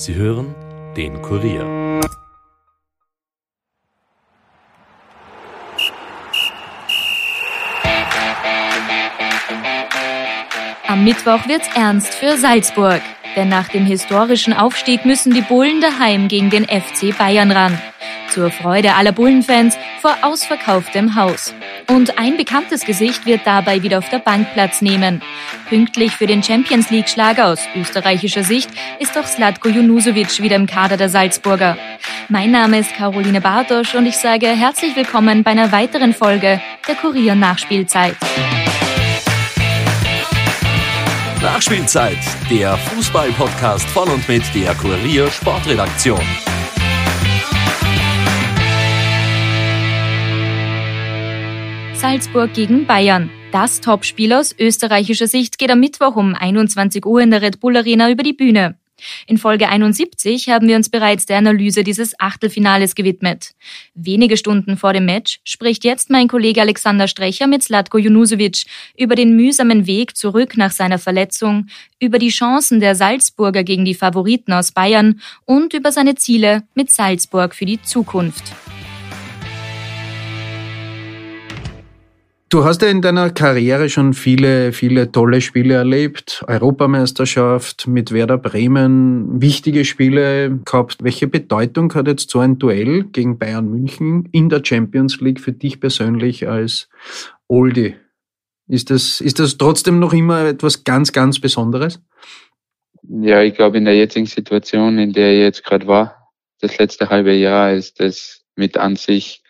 Sie hören den Kurier. Am Mittwoch wird's ernst für Salzburg. Denn nach dem historischen Aufstieg müssen die Bullen daheim gegen den FC Bayern ran. Zur Freude aller Bullenfans vor ausverkauftem Haus. Und ein bekanntes Gesicht wird dabei wieder auf der Bank Platz nehmen. Pünktlich für den Champions League Schlag aus österreichischer Sicht ist doch Slatko Junusovic wieder im Kader der Salzburger. Mein Name ist Caroline Bartosch und ich sage herzlich willkommen bei einer weiteren Folge der Kurier Nachspielzeit. Nachspielzeit, der Fußball-Podcast von und mit der Kurier Sportredaktion. Salzburg gegen Bayern. Das Topspiel aus österreichischer Sicht geht am Mittwoch um 21 Uhr in der Red Bull Arena über die Bühne. In Folge 71 haben wir uns bereits der Analyse dieses Achtelfinales gewidmet. Wenige Stunden vor dem Match spricht jetzt mein Kollege Alexander Strecher mit Slatko Junusovic über den mühsamen Weg zurück nach seiner Verletzung, über die Chancen der Salzburger gegen die Favoriten aus Bayern und über seine Ziele mit Salzburg für die Zukunft. Du hast ja in deiner Karriere schon viele, viele tolle Spiele erlebt. Europameisterschaft mit Werder Bremen, wichtige Spiele gehabt. Welche Bedeutung hat jetzt so ein Duell gegen Bayern München in der Champions League für dich persönlich als Oldie? Ist das, ist das trotzdem noch immer etwas ganz, ganz Besonderes? Ja, ich glaube, in der jetzigen Situation, in der ich jetzt gerade war, das letzte halbe Jahr, ist das mit an sich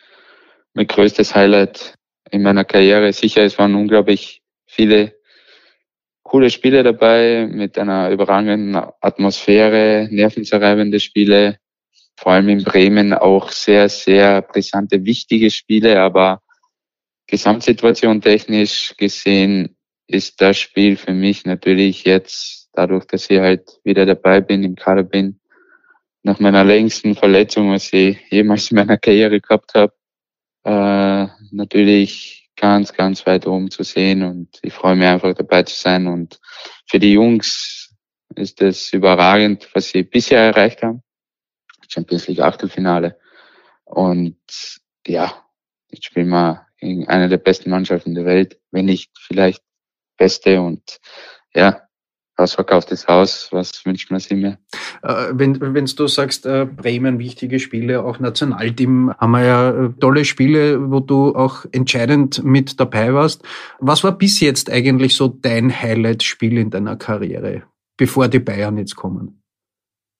mein größtes Highlight in meiner Karriere. Sicher, es waren unglaublich viele coole Spiele dabei mit einer überragenden Atmosphäre, nervenzerreibende Spiele, vor allem in Bremen auch sehr, sehr brisante, wichtige Spiele, aber Gesamtsituation technisch gesehen ist das Spiel für mich natürlich jetzt, dadurch, dass ich halt wieder dabei bin, im Kader bin, nach meiner längsten Verletzung, was ich jemals in meiner Karriere gehabt habe, äh, natürlich ganz, ganz weit oben zu sehen und ich freue mich einfach dabei zu sein und für die Jungs ist es überragend, was sie bisher erreicht haben. Champions League Achtelfinale und ja, jetzt spielen wir gegen eine der besten Mannschaften der Welt, wenn nicht vielleicht beste und ja, ausverkauftes Haus, was wünscht man sich mehr? Äh, wenn, wenn du sagst, äh, Bremen, wichtige Spiele, auch Nationalteam, haben wir ja äh, tolle Spiele, wo du auch entscheidend mit dabei warst. Was war bis jetzt eigentlich so dein Highlight-Spiel in deiner Karriere, bevor die Bayern jetzt kommen?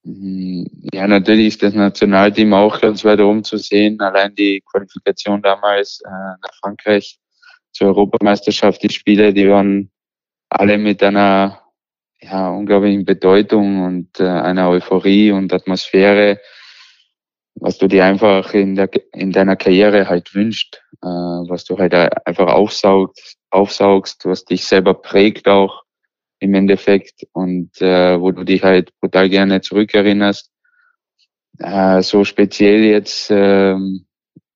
Mhm. Ja, natürlich ist das Nationalteam auch ganz weit oben zu sehen. Allein die Qualifikation damals äh, nach Frankreich zur Europameisterschaft, die Spiele, die waren alle mit einer ja, unglaublichen Bedeutung und äh, einer Euphorie und Atmosphäre, was du dir einfach in, der, in deiner Karriere halt wünscht, äh, was du halt einfach aufsaugst, aufsaugst, was dich selber prägt auch im Endeffekt und äh, wo du dich halt brutal gerne zurückerinnerst. Äh, so speziell jetzt äh,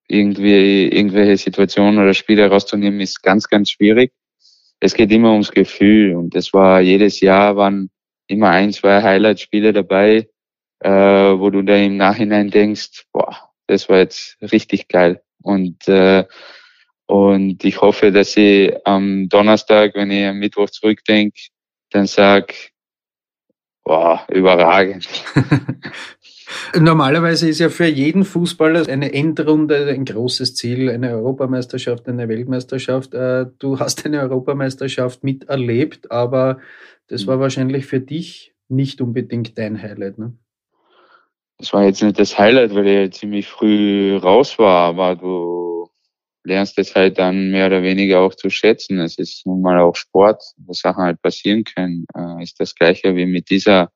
irgendwie irgendwelche Situationen oder Spiele rauszunehmen, ist ganz, ganz schwierig es geht immer ums Gefühl und es war jedes Jahr waren immer ein, zwei Highlight-Spiele dabei, äh, wo du da im Nachhinein denkst, boah, das war jetzt richtig geil. Und äh, und ich hoffe, dass ich am Donnerstag, wenn ich am Mittwoch zurückdenke, dann sag, boah, überragend. Normalerweise ist ja für jeden Fußballer eine Endrunde ein großes Ziel, eine Europameisterschaft, eine Weltmeisterschaft. Äh, du hast eine Europameisterschaft miterlebt, aber das war wahrscheinlich für dich nicht unbedingt dein Highlight. Ne? Das war jetzt nicht das Highlight, weil ich ziemlich früh raus war, aber du lernst es halt dann mehr oder weniger auch zu schätzen. Es ist nun mal auch Sport, wo Sachen halt passieren können. Äh, ist das gleiche wie mit dieser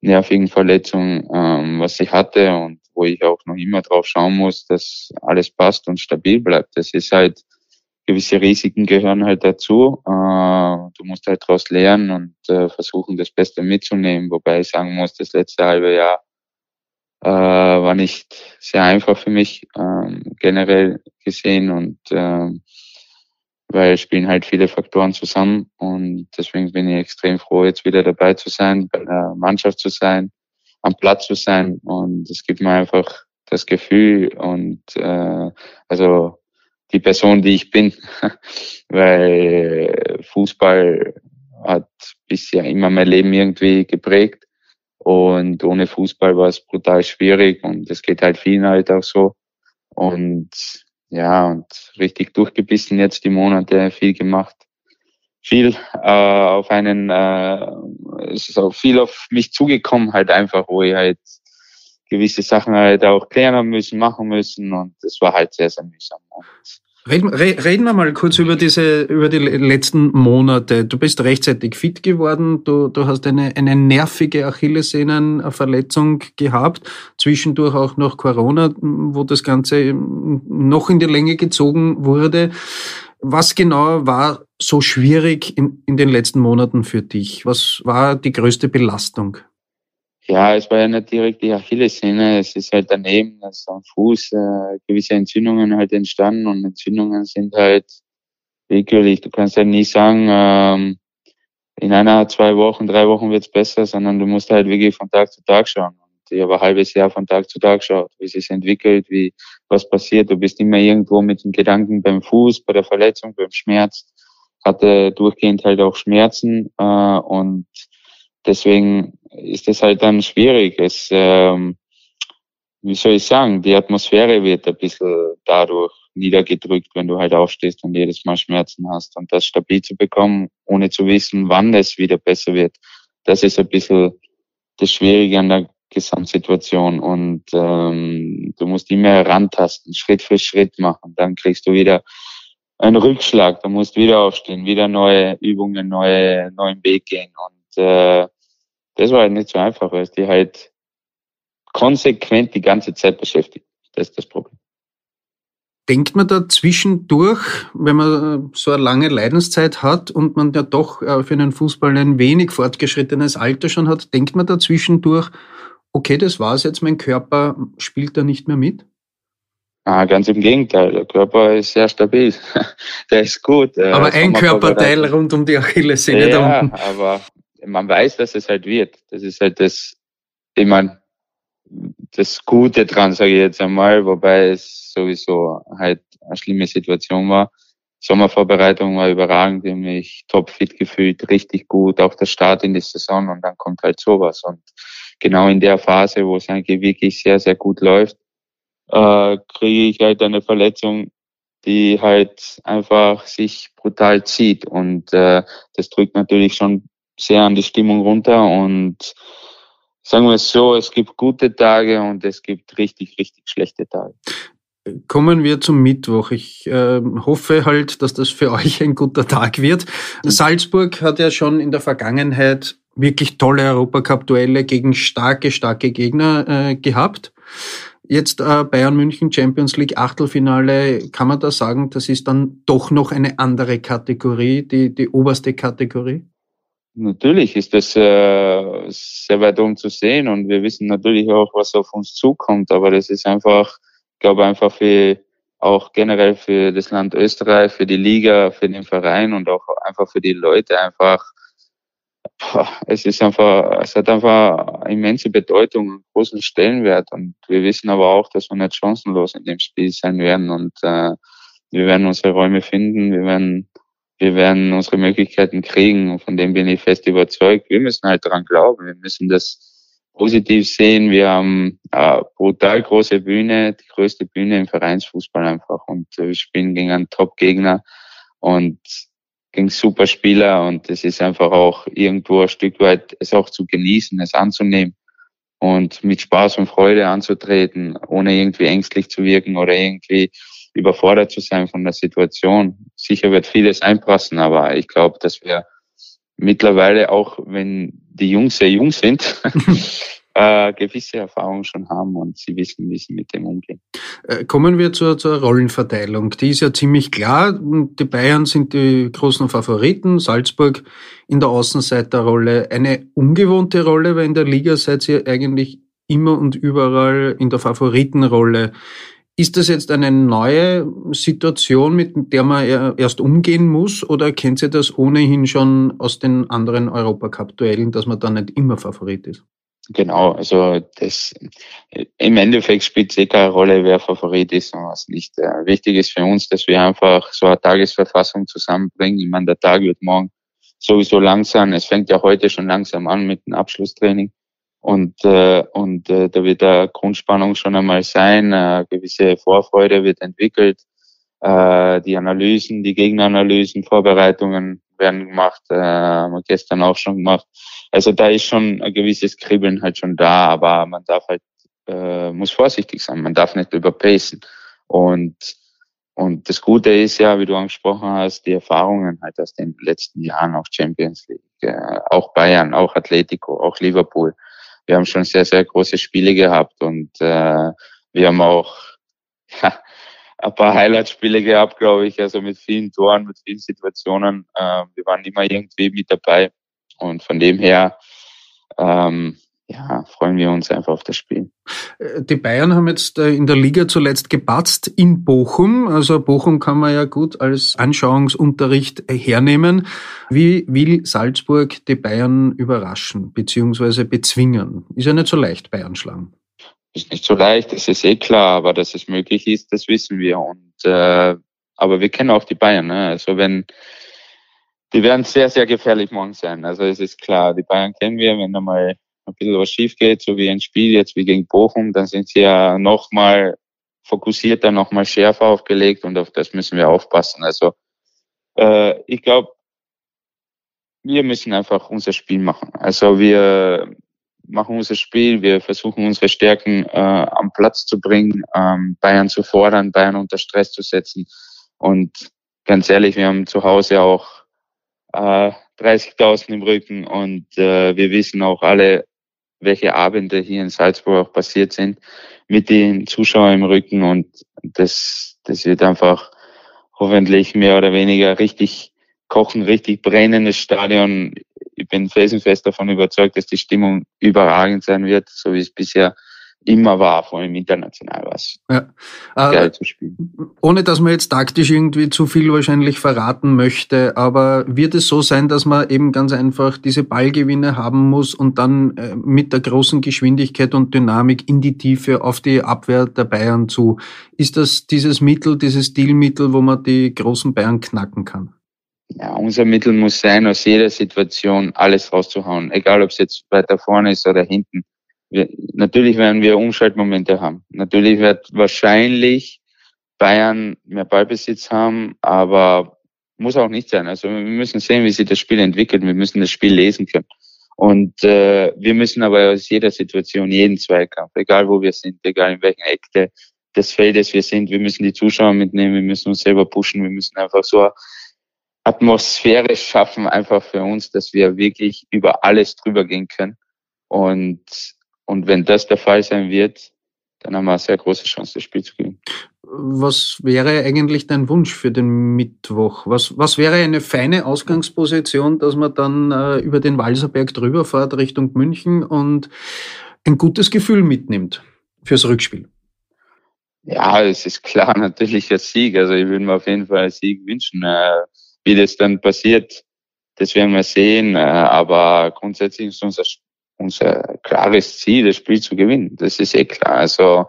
nervigen Verletzung, ähm, was ich hatte und wo ich auch noch immer drauf schauen muss, dass alles passt und stabil bleibt. Das ist halt, gewisse Risiken gehören halt dazu. Äh, du musst halt daraus lernen und äh, versuchen, das Beste mitzunehmen. Wobei ich sagen muss, das letzte halbe Jahr äh, war nicht sehr einfach für mich ähm, generell gesehen und äh, weil spielen halt viele Faktoren zusammen und deswegen bin ich extrem froh, jetzt wieder dabei zu sein, bei der Mannschaft zu sein, am Platz zu sein. Und es gibt mir einfach das Gefühl und äh, also die Person, die ich bin, weil Fußball hat bisher immer mein Leben irgendwie geprägt und ohne Fußball war es brutal schwierig und es geht halt vielen halt auch so und ja und richtig durchgebissen jetzt die Monate, viel gemacht, viel äh, auf einen, äh, es ist auch viel auf mich zugekommen halt einfach, wo ich halt gewisse Sachen halt auch klären müssen, machen müssen und es war halt sehr, sehr mühsam. Und Reden, reden wir mal kurz über diese, über die letzten Monate. Du bist rechtzeitig fit geworden. Du, du hast eine, eine nervige Achillessehnenverletzung gehabt. Zwischendurch auch noch Corona, wo das Ganze noch in die Länge gezogen wurde. Was genau war so schwierig in, in den letzten Monaten für dich? Was war die größte Belastung? Ja, es war ja nicht direkt die Achillessehne, es ist halt daneben, dass am Fuß äh, gewisse Entzündungen halt entstanden und Entzündungen sind halt willkürlich. Du kannst halt nie sagen, ähm, in einer, zwei Wochen, drei Wochen wird's besser, sondern du musst halt wirklich von Tag zu Tag schauen. Und ich habe ein halbes Jahr von Tag zu Tag geschaut, wie es sich entwickelt, wie was passiert. Du bist immer irgendwo mit den Gedanken beim Fuß, bei der Verletzung, beim Schmerz. Hatte durchgehend halt auch Schmerzen äh, und deswegen ist es halt dann schwierig. Es, ähm, wie soll ich sagen, die Atmosphäre wird ein bisschen dadurch niedergedrückt, wenn du halt aufstehst und jedes Mal Schmerzen hast. Und das stabil zu bekommen, ohne zu wissen, wann es wieder besser wird, das ist ein bisschen das Schwierige an der Gesamtsituation. Und ähm, du musst immer herantasten, Schritt für Schritt machen. Dann kriegst du wieder einen Rückschlag, du musst wieder aufstehen, wieder neue Übungen, neue, neuen Weg gehen. Und äh, das war halt nicht so einfach, weil es die halt konsequent die ganze Zeit beschäftigt. Das ist das Problem. Denkt man da zwischendurch, wenn man so eine lange Leidenszeit hat und man ja doch äh, für einen Fußball ein wenig fortgeschrittenes Alter schon hat, denkt man da zwischendurch, okay, das war's jetzt, mein Körper spielt da nicht mehr mit? Ah, ganz im Gegenteil, der Körper ist sehr stabil. der ist gut. Aber ein Körperteil rund um die Achillessehne ja, da unten. aber man weiß, dass es halt wird. Das ist halt das, ich meine, das Gute dran, sage ich jetzt einmal, wobei es sowieso halt eine schlimme Situation war. Sommervorbereitung war überragend, ich mich topfit gefühlt, richtig gut, auch der Start in die Saison und dann kommt halt sowas. Und genau in der Phase, wo es eigentlich wirklich sehr, sehr gut läuft, äh, kriege ich halt eine Verletzung, die halt einfach sich brutal zieht. Und äh, das drückt natürlich schon sehr an die Stimmung runter und sagen wir es so, es gibt gute Tage und es gibt richtig, richtig schlechte Tage. Kommen wir zum Mittwoch. Ich äh, hoffe halt, dass das für euch ein guter Tag wird. Salzburg hat ja schon in der Vergangenheit wirklich tolle Europacup-Duelle gegen starke, starke Gegner äh, gehabt. Jetzt äh, Bayern München Champions League Achtelfinale, kann man da sagen, das ist dann doch noch eine andere Kategorie, die, die oberste Kategorie? Natürlich ist das äh, sehr weit oben zu sehen und wir wissen natürlich auch, was auf uns zukommt, aber das ist einfach, ich glaube einfach für auch generell für das Land Österreich, für die Liga, für den Verein und auch einfach für die Leute einfach, es ist einfach, es hat einfach immense Bedeutung und großen Stellenwert und wir wissen aber auch, dass wir nicht chancenlos in dem Spiel sein werden und äh, wir werden unsere Räume finden, wir werden wir werden unsere Möglichkeiten kriegen und von dem bin ich fest überzeugt. Wir müssen halt dran glauben, wir müssen das positiv sehen. Wir haben eine brutal große Bühne, die größte Bühne im Vereinsfußball einfach und wir spielen gegen einen Top-Gegner und gegen super Spieler und es ist einfach auch irgendwo ein Stück weit es auch zu genießen, es anzunehmen und mit Spaß und Freude anzutreten, ohne irgendwie ängstlich zu wirken oder irgendwie überfordert zu sein von der Situation. Sicher wird vieles einpassen, aber ich glaube, dass wir mittlerweile auch, wenn die Jungs sehr jung sind, äh, gewisse Erfahrungen schon haben und sie wissen, wie sie mit dem umgehen. Äh, kommen wir zur, zur Rollenverteilung. Die ist ja ziemlich klar. Die Bayern sind die großen Favoriten, Salzburg in der Außenseiterrolle. Eine ungewohnte Rolle, weil in der Liga seid ihr eigentlich immer und überall in der Favoritenrolle. Ist das jetzt eine neue Situation, mit der man erst umgehen muss, oder kennt ihr das ohnehin schon aus den anderen Europacup-Duellen, dass man da nicht immer Favorit ist? Genau, also das im Endeffekt spielt es eh keine Rolle, wer Favorit ist und was nicht. Äh, wichtig ist für uns, dass wir einfach so eine Tagesverfassung zusammenbringen. Ich meine, der Tag wird morgen sowieso langsam. Es fängt ja heute schon langsam an mit dem Abschlusstraining. Und, äh, und äh, da wird eine Grundspannung schon einmal sein, eine gewisse Vorfreude wird entwickelt, äh, die Analysen, die Gegneranalysen, Vorbereitungen werden gemacht, äh, haben wir gestern auch schon gemacht. Also da ist schon ein gewisses Kribbeln halt schon da, aber man darf halt, äh, muss vorsichtig sein, man darf nicht überpacen. Und, und das Gute ist ja, wie du angesprochen hast, die Erfahrungen halt aus den letzten Jahren, auch Champions League, äh, auch Bayern, auch Atletico, auch Liverpool wir haben schon sehr, sehr große Spiele gehabt und äh, wir haben auch ja, ein paar Highlight-Spiele gehabt, glaube ich, also mit vielen Toren, mit vielen Situationen. Äh, wir waren immer irgendwie mit dabei und von dem her ähm, ja, freuen wir uns einfach auf das Spiel. Äh, die Bayern haben jetzt äh, in der Liga zuletzt gepatzt in Bochum. Also Bochum kann man ja gut als Anschauungsunterricht hernehmen. Wie will Salzburg die Bayern überraschen bzw. bezwingen? Ist ja nicht so leicht, Bayern schlagen. Ist nicht so leicht, das ist eh klar, aber dass es möglich ist, das wissen wir. Und äh, aber wir kennen auch die Bayern. Ne? Also wenn die werden sehr, sehr gefährlich morgen sein. Also es ist klar, die Bayern kennen wir, wenn da mal ein bisschen was schief geht, so wie ein Spiel jetzt wie gegen Bochum, dann sind sie ja nochmal fokussierter, nochmal schärfer aufgelegt und auf das müssen wir aufpassen. Also äh, ich glaube, wir müssen einfach unser Spiel machen. Also wir machen unser Spiel, wir versuchen unsere Stärken äh, am Platz zu bringen, ähm, Bayern zu fordern, Bayern unter Stress zu setzen. Und ganz ehrlich, wir haben zu Hause auch äh, 30.000 im Rücken und äh, wir wissen auch alle, welche Abende hier in Salzburg auch passiert sind mit den Zuschauern im Rücken und das, das wird einfach hoffentlich mehr oder weniger richtig kochen, richtig brennendes Stadion. Ich bin felsenfest davon überzeugt, dass die Stimmung überragend sein wird, so wie es bisher immer war, vor allem international was. Ja. Äh, zu spielen. Ohne dass man jetzt taktisch irgendwie zu viel wahrscheinlich verraten möchte, aber wird es so sein, dass man eben ganz einfach diese Ballgewinne haben muss und dann äh, mit der großen Geschwindigkeit und Dynamik in die Tiefe auf die Abwehr der Bayern zu? Ist das dieses Mittel, dieses Stilmittel, wo man die großen Bayern knacken kann? Ja, unser Mittel muss sein, aus jeder Situation alles rauszuhauen, egal ob es jetzt weiter vorne ist oder hinten wir, natürlich werden wir Umschaltmomente haben. Natürlich wird wahrscheinlich Bayern mehr Ballbesitz haben, aber muss auch nicht sein. Also wir müssen sehen, wie sich das Spiel entwickelt. Wir müssen das Spiel lesen können. Und äh, wir müssen aber aus jeder Situation, jeden Zweikampf, egal wo wir sind, egal in welchen Eckte des Feldes wir sind, wir müssen die Zuschauer mitnehmen, wir müssen uns selber pushen, wir müssen einfach so Atmosphäre schaffen, einfach für uns, dass wir wirklich über alles drüber gehen können. Und und wenn das der Fall sein wird, dann haben wir eine sehr große Chance, das Spiel zu gewinnen. Was wäre eigentlich dein Wunsch für den Mittwoch? Was, was wäre eine feine Ausgangsposition, dass man dann äh, über den Walserberg drüber fährt Richtung München und ein gutes Gefühl mitnimmt fürs Rückspiel? Ja, es ist klar natürlich der Sieg. Also ich würde mir auf jeden Fall einen Sieg wünschen. Äh, wie das dann passiert, das werden wir sehen. Äh, aber grundsätzlich ist unser unser klares Ziel, das Spiel zu gewinnen. Das ist eh klar. Also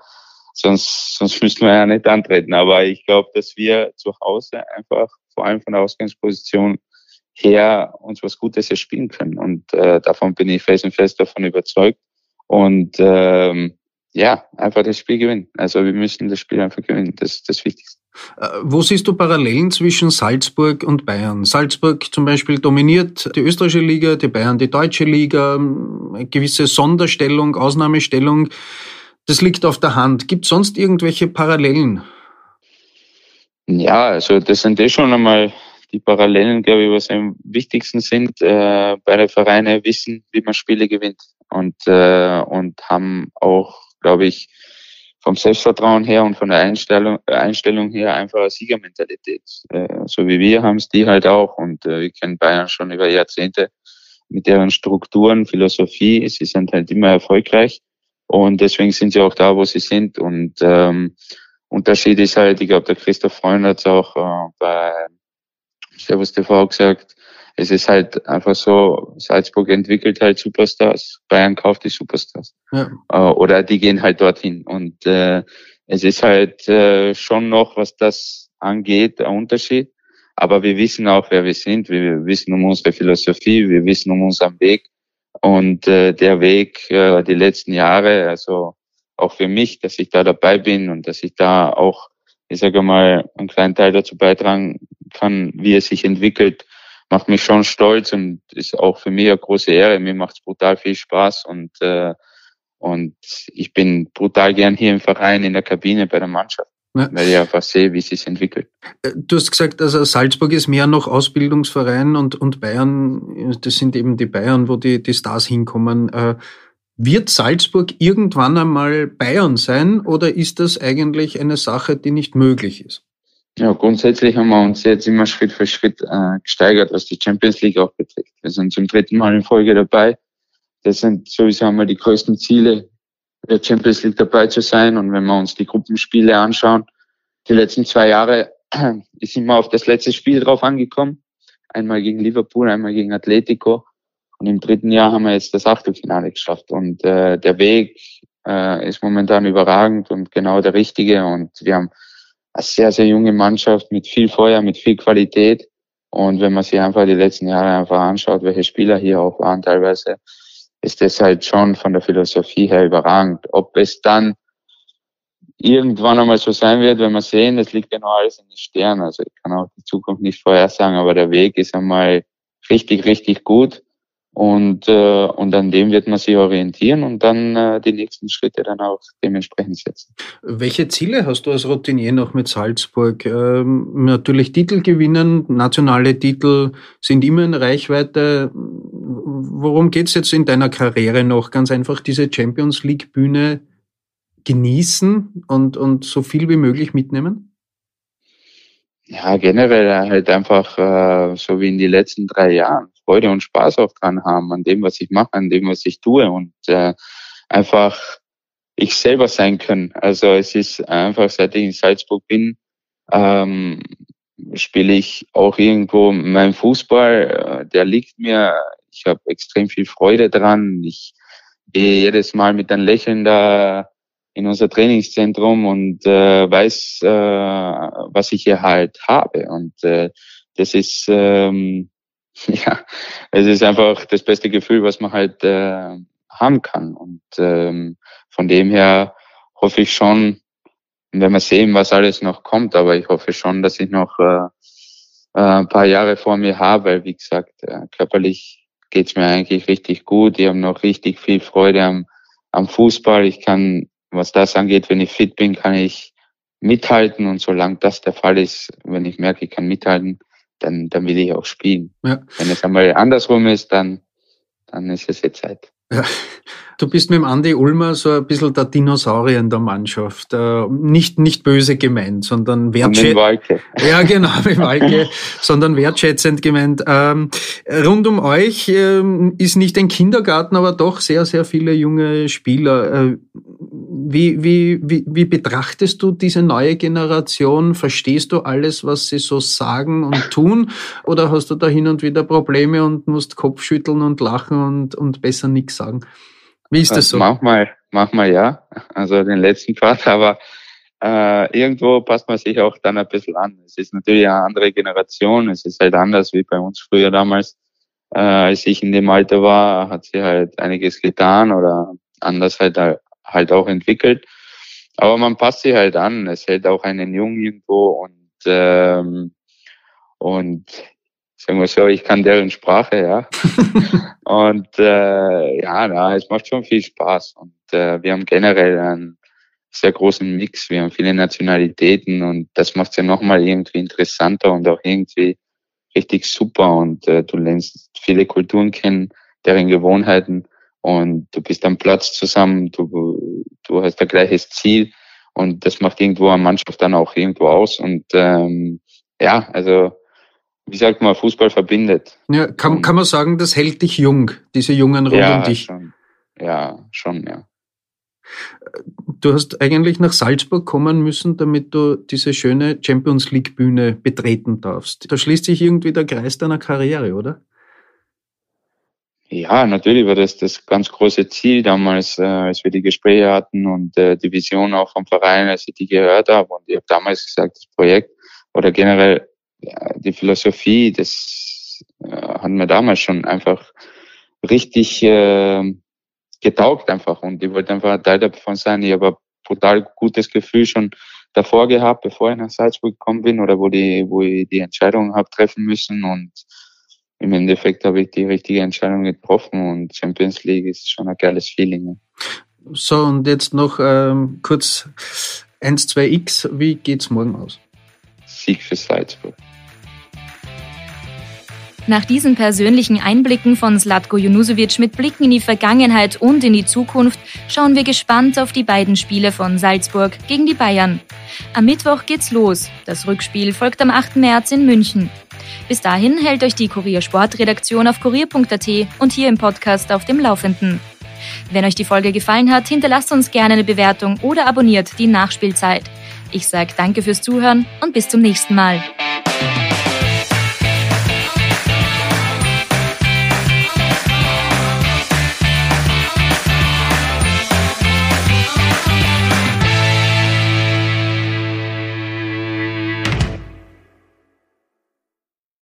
sonst, sonst müssten wir ja nicht antreten. Aber ich glaube, dass wir zu Hause einfach, vor allem von der Ausgangsposition her, uns was Gutes erspielen können. Und äh, davon bin ich felsenfest davon überzeugt. Und ähm, ja, einfach das Spiel gewinnen. Also wir müssen das Spiel einfach gewinnen. Das ist das Wichtigste. Äh, wo siehst du Parallelen zwischen Salzburg und Bayern? Salzburg zum Beispiel dominiert die österreichische Liga, die Bayern die deutsche Liga, eine gewisse Sonderstellung, Ausnahmestellung. Das liegt auf der Hand. Gibt es sonst irgendwelche Parallelen? Ja, also das sind eh schon einmal die Parallelen, glaube ich, was am wichtigsten sind. Äh, beide Vereine wissen, wie man Spiele gewinnt und, äh, und haben auch, glaube ich, vom Selbstvertrauen her und von der Einstellung, Einstellung her einfach Siegermentalität. Äh, so wie wir haben es die halt auch und äh, wir kennen Bayern schon über Jahrzehnte mit deren Strukturen, Philosophie. Sie sind halt immer erfolgreich und deswegen sind sie auch da, wo sie sind und ähm, Unterschied ist halt, ich glaube, der Christoph Freund hat es auch äh, bei Servus TV gesagt, es ist halt einfach so, Salzburg entwickelt halt Superstars, Bayern kauft die Superstars. Ja. Äh, oder die gehen halt dorthin. Und äh, es ist halt äh, schon noch, was das angeht, ein Unterschied. Aber wir wissen auch, wer wir sind. Wir wissen um unsere Philosophie, wir wissen um unseren Weg. Und äh, der Weg, äh, die letzten Jahre, also auch für mich, dass ich da dabei bin und dass ich da auch, ich sage mal, einen kleinen Teil dazu beitragen kann, wie es sich entwickelt, macht mich schon stolz und ist auch für mich eine große Ehre. Mir macht es brutal viel Spaß und äh, und ich bin brutal gern hier im Verein, in der Kabine, bei der Mannschaft. Ja. Weil ich einfach sehe, wie es sich entwickelt. Äh, du hast gesagt, also Salzburg ist mehr noch Ausbildungsverein und, und Bayern, das sind eben die Bayern, wo die, die Stars hinkommen. Äh, wird Salzburg irgendwann einmal Bayern sein oder ist das eigentlich eine Sache, die nicht möglich ist? Ja, grundsätzlich haben wir uns jetzt immer Schritt für Schritt äh, gesteigert, was die Champions League auch betrifft. Wir sind zum dritten Mal in Folge dabei. Das sind sowieso einmal die größten Ziele, der Champions League dabei zu sein. Und wenn wir uns die Gruppenspiele anschauen, die letzten zwei Jahre ist immer auf das letzte Spiel drauf angekommen. Einmal gegen Liverpool, einmal gegen Atletico. Und im dritten Jahr haben wir jetzt das Achtelfinale geschafft. Und äh, der Weg äh, ist momentan überragend und genau der richtige. Und wir haben eine sehr, sehr junge Mannschaft mit viel Feuer, mit viel Qualität. Und wenn man sich einfach die letzten Jahre einfach anschaut, welche Spieler hier auch waren teilweise, ist das halt schon von der Philosophie her überragend. Ob es dann irgendwann einmal so sein wird, wenn wir sehen, das liegt noch alles in den Sternen. Also ich kann auch die Zukunft nicht vorhersagen, aber der Weg ist einmal richtig, richtig gut. Und, äh, und an dem wird man sich orientieren und dann äh, die nächsten Schritte dann auch dementsprechend setzen. Welche Ziele hast du als Routinier noch mit Salzburg? Ähm, natürlich Titel gewinnen, nationale Titel sind immer in Reichweite. Worum geht's jetzt in deiner Karriere noch? Ganz einfach diese Champions League Bühne genießen und, und so viel wie möglich mitnehmen? Ja, generell halt einfach äh, so wie in die letzten drei Jahren Freude und Spaß auch dran haben, an dem, was ich mache, an dem, was ich tue und äh, einfach ich selber sein können. Also es ist einfach, seit ich in Salzburg bin, ähm, spiele ich auch irgendwo meinen Fußball, äh, der liegt mir. Ich habe extrem viel Freude dran. Ich gehe jedes Mal mit einem Lächeln da in unser Trainingszentrum und äh, weiß, äh, was ich hier halt habe. Und äh, das ist ähm, ja, es ist einfach das beste Gefühl, was man halt äh, haben kann. Und ähm, von dem her hoffe ich schon, wenn wir sehen, was alles noch kommt, aber ich hoffe schon, dass ich noch äh, äh, ein paar Jahre vor mir habe, weil wie gesagt, äh, körperlich geht's mir eigentlich richtig gut. Ich habe noch richtig viel Freude am, am Fußball. Ich kann, was das angeht, wenn ich fit bin, kann ich mithalten und solange das der Fall ist, wenn ich merke, ich kann mithalten, dann, dann will ich auch spielen. Ja. Wenn es einmal andersrum ist, dann, dann ist es jetzt Zeit. Ja. Du bist mit dem Andi Ulmer so ein bisschen der Dinosaurier in der Mannschaft. Äh, nicht, nicht böse gemeint, sondern wertschätzend. Ja, genau, mit Walke, sondern wertschätzend gemeint. Ähm, rund um euch ähm, ist nicht ein Kindergarten, aber doch sehr, sehr viele junge Spieler. Äh, wie, wie, wie, wie betrachtest du diese neue Generation? Verstehst du alles, was sie so sagen und tun? Oder hast du da hin und wieder Probleme und musst Kopfschütteln und lachen und, und besser nichts sagen? Wie ist das so? Manchmal, manchmal ja. Also den letzten Part, aber äh, irgendwo passt man sich auch dann ein bisschen an. Es ist natürlich eine andere Generation. Es ist halt anders wie bei uns früher damals. Äh, als ich in dem Alter war, hat sie halt einiges getan oder anders halt halt auch entwickelt. Aber man passt sich halt an. Es hält auch einen Jungen irgendwo und ähm, und sagen wir so, ich kann deren Sprache, ja. und äh, ja, na, es macht schon viel Spaß. Und äh, wir haben generell einen sehr großen Mix. Wir haben viele Nationalitäten und das macht es ja nochmal irgendwie interessanter und auch irgendwie richtig super. Und äh, du lernst viele Kulturen kennen, deren Gewohnheiten und du bist am Platz zusammen, du, du hast ein gleiches Ziel und das macht irgendwo eine Mannschaft dann auch irgendwo aus und ähm, ja, also wie sagt man, Fußball verbindet. Ja, kann, kann man sagen, das hält dich jung, diese Jungen rund ja, um dich? Schon. Ja, schon, ja. Du hast eigentlich nach Salzburg kommen müssen, damit du diese schöne Champions League Bühne betreten darfst. Da schließt sich irgendwie der Kreis deiner Karriere, oder? Ja, natürlich war das das ganz große Ziel damals, äh, als wir die Gespräche hatten und äh, die Vision auch vom Verein, als ich die gehört habe. Und ich habe damals gesagt, das Projekt oder generell ja, die Philosophie, das äh, hat mir damals schon einfach richtig äh, getaugt einfach und ich wollte einfach ein Teil davon sein. Ich habe ein brutal gutes Gefühl schon davor gehabt, bevor ich nach Salzburg gekommen bin oder wo die, wo ich die Entscheidung habe treffen müssen und im Endeffekt habe ich die richtige Entscheidung getroffen und Champions League ist schon ein geiles Feeling. So, und jetzt noch ähm, kurz 1, 2x, wie geht's morgen aus? Sieg für Salzburg. Nach diesen persönlichen Einblicken von Slatko Junusovic mit Blicken in die Vergangenheit und in die Zukunft schauen wir gespannt auf die beiden Spiele von Salzburg gegen die Bayern. Am Mittwoch geht's los. Das Rückspiel folgt am 8. März in München. Bis dahin hält euch die Kurier Sportredaktion auf kurier.at und hier im Podcast auf dem Laufenden. Wenn euch die Folge gefallen hat, hinterlasst uns gerne eine Bewertung oder abonniert die Nachspielzeit. Ich sage danke fürs Zuhören und bis zum nächsten Mal.